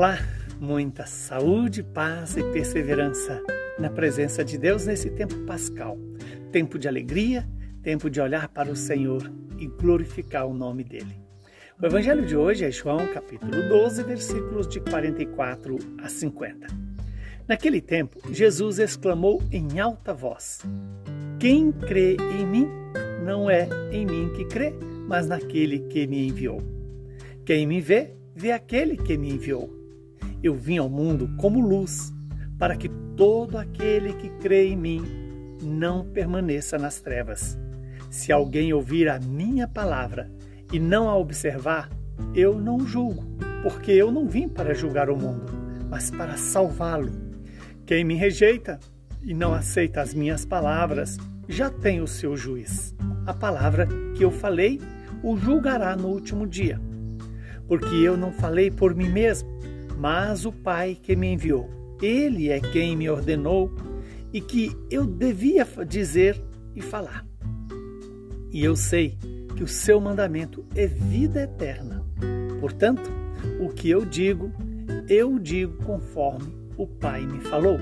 Olá, muita saúde, paz e perseverança na presença de Deus nesse tempo pascal. Tempo de alegria, tempo de olhar para o Senhor e glorificar o nome dele. O evangelho de hoje é João, capítulo 12, versículos de 44 a 50. Naquele tempo, Jesus exclamou em alta voz: Quem crê em mim, não é em mim que crê, mas naquele que me enviou. Quem me vê, vê aquele que me enviou. Eu vim ao mundo como luz, para que todo aquele que crê em mim não permaneça nas trevas. Se alguém ouvir a minha palavra e não a observar, eu não julgo, porque eu não vim para julgar o mundo, mas para salvá-lo. Quem me rejeita e não aceita as minhas palavras, já tem o seu juiz. A palavra que eu falei o julgará no último dia. Porque eu não falei por mim mesmo, mas o Pai que me enviou. Ele é quem me ordenou e que eu devia dizer e falar. E eu sei que o seu mandamento é vida eterna. Portanto, o que eu digo, eu digo conforme o Pai me falou.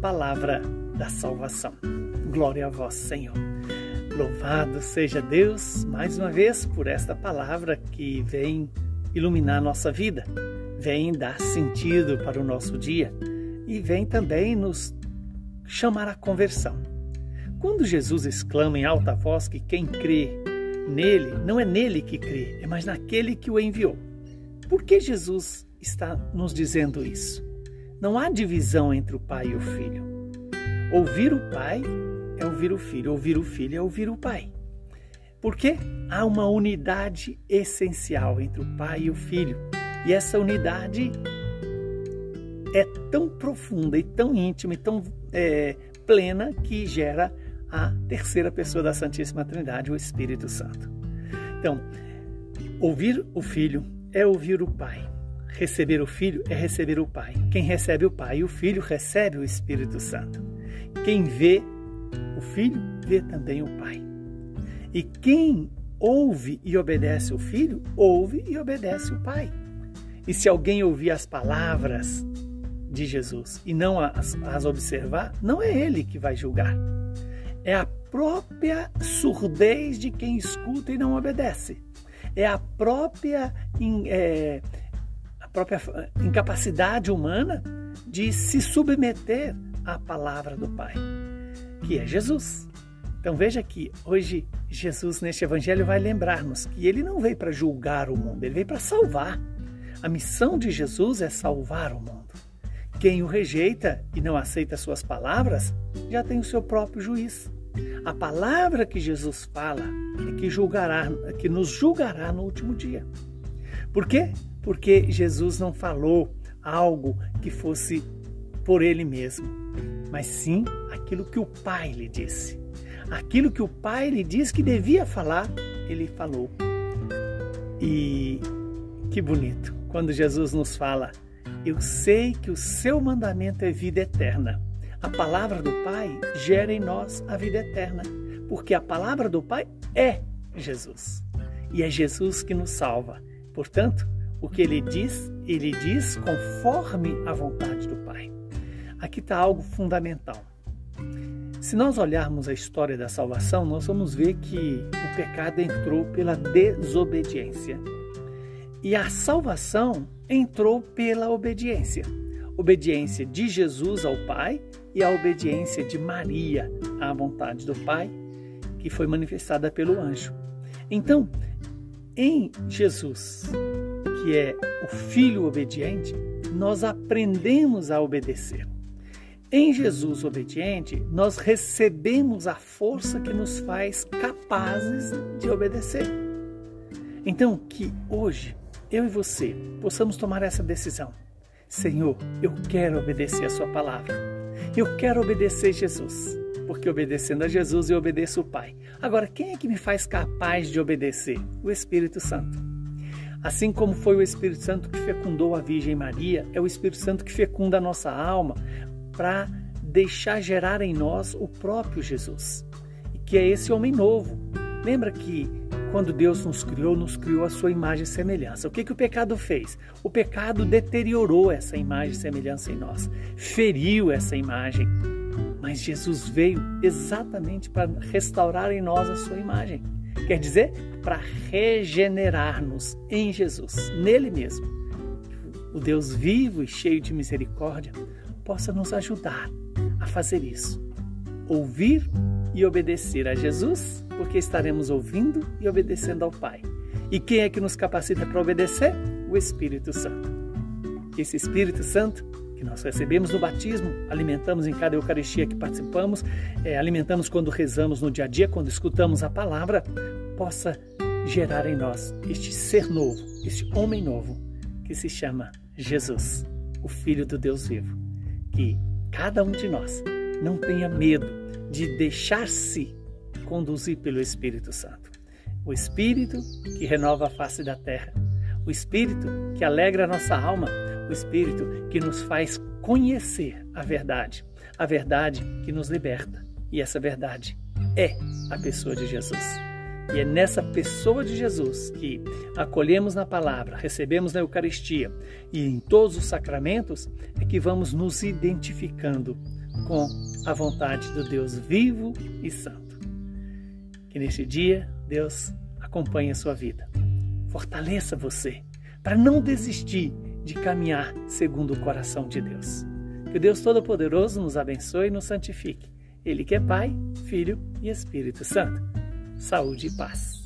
Palavra da salvação. Glória a vós, Senhor. Louvado seja Deus mais uma vez por esta palavra que vem iluminar nossa vida vem dar sentido para o nosso dia e vem também nos chamar à conversão. Quando Jesus exclama em alta voz que quem crê nele, não é nele que crê, é mais naquele que o enviou. Por que Jesus está nos dizendo isso? Não há divisão entre o pai e o filho. Ouvir o pai é ouvir o filho, ouvir o filho é ouvir o pai. Porque há uma unidade essencial entre o pai e o filho. E essa unidade é tão profunda e tão íntima e tão é, plena que gera a terceira pessoa da Santíssima Trindade, o Espírito Santo. Então, ouvir o Filho é ouvir o Pai. Receber o Filho é receber o Pai. Quem recebe o Pai e o Filho recebe o Espírito Santo. Quem vê o Filho vê também o Pai. E quem ouve e obedece o Filho, ouve e obedece o Pai. E se alguém ouvir as palavras de Jesus e não as, as observar, não é ele que vai julgar. É a própria surdez de quem escuta e não obedece. É a própria, é, a própria incapacidade humana de se submeter à palavra do Pai, que é Jesus. Então veja que hoje Jesus neste evangelho vai lembrar-nos que ele não veio para julgar o mundo, ele veio para salvar. A missão de Jesus é salvar o mundo. Quem o rejeita e não aceita suas palavras já tem o seu próprio juiz. A palavra que Jesus fala é que julgará, é que nos julgará no último dia. Por quê? Porque Jesus não falou algo que fosse por ele mesmo, mas sim aquilo que o Pai lhe disse. Aquilo que o Pai lhe disse que devia falar, ele falou. E que bonito quando Jesus nos fala: Eu sei que o seu mandamento é vida eterna. A palavra do Pai gera em nós a vida eterna, porque a palavra do Pai é Jesus. E é Jesus que nos salva. Portanto, o que ele diz, ele diz conforme a vontade do Pai. Aqui está algo fundamental. Se nós olharmos a história da salvação, nós vamos ver que o pecado entrou pela desobediência. E a salvação entrou pela obediência. Obediência de Jesus ao Pai e a obediência de Maria à vontade do Pai, que foi manifestada pelo anjo. Então, em Jesus, que é o Filho obediente, nós aprendemos a obedecer. Em Jesus obediente, nós recebemos a força que nos faz capazes de obedecer. Então, que hoje eu e você possamos tomar essa decisão. Senhor, eu quero obedecer a Sua palavra. Eu quero obedecer Jesus, porque obedecendo a Jesus eu obedeço o Pai. Agora, quem é que me faz capaz de obedecer? O Espírito Santo. Assim como foi o Espírito Santo que fecundou a Virgem Maria, é o Espírito Santo que fecunda a nossa alma para deixar gerar em nós o próprio Jesus, que é esse homem novo. Lembra que quando Deus nos criou, nos criou a sua imagem e semelhança. O que, que o pecado fez? O pecado deteriorou essa imagem e semelhança em nós, feriu essa imagem. Mas Jesus veio exatamente para restaurar em nós a sua imagem. Quer dizer, para regenerar-nos em Jesus, nele mesmo. O Deus vivo e cheio de misericórdia possa nos ajudar a fazer isso. Ouvir e obedecer a Jesus, porque estaremos ouvindo e obedecendo ao Pai. E quem é que nos capacita para obedecer? O Espírito Santo. Esse Espírito Santo que nós recebemos no batismo, alimentamos em cada Eucaristia que participamos, é, alimentamos quando rezamos no dia a dia, quando escutamos a palavra, possa gerar em nós este ser novo, este homem novo, que se chama Jesus, o Filho do Deus vivo. Que cada um de nós não tenha medo de deixar-se conduzir pelo Espírito Santo. O Espírito que renova a face da terra, o Espírito que alegra a nossa alma, o Espírito que nos faz conhecer a verdade, a verdade que nos liberta. E essa verdade é a pessoa de Jesus. E é nessa pessoa de Jesus que acolhemos na palavra, recebemos na Eucaristia e em todos os sacramentos é que vamos nos identificando com a vontade do Deus vivo e santo. Que neste dia Deus acompanhe a sua vida. Fortaleça você para não desistir de caminhar segundo o coração de Deus. Que Deus Todo-Poderoso nos abençoe e nos santifique. Ele que é Pai, Filho e Espírito Santo. Saúde e paz.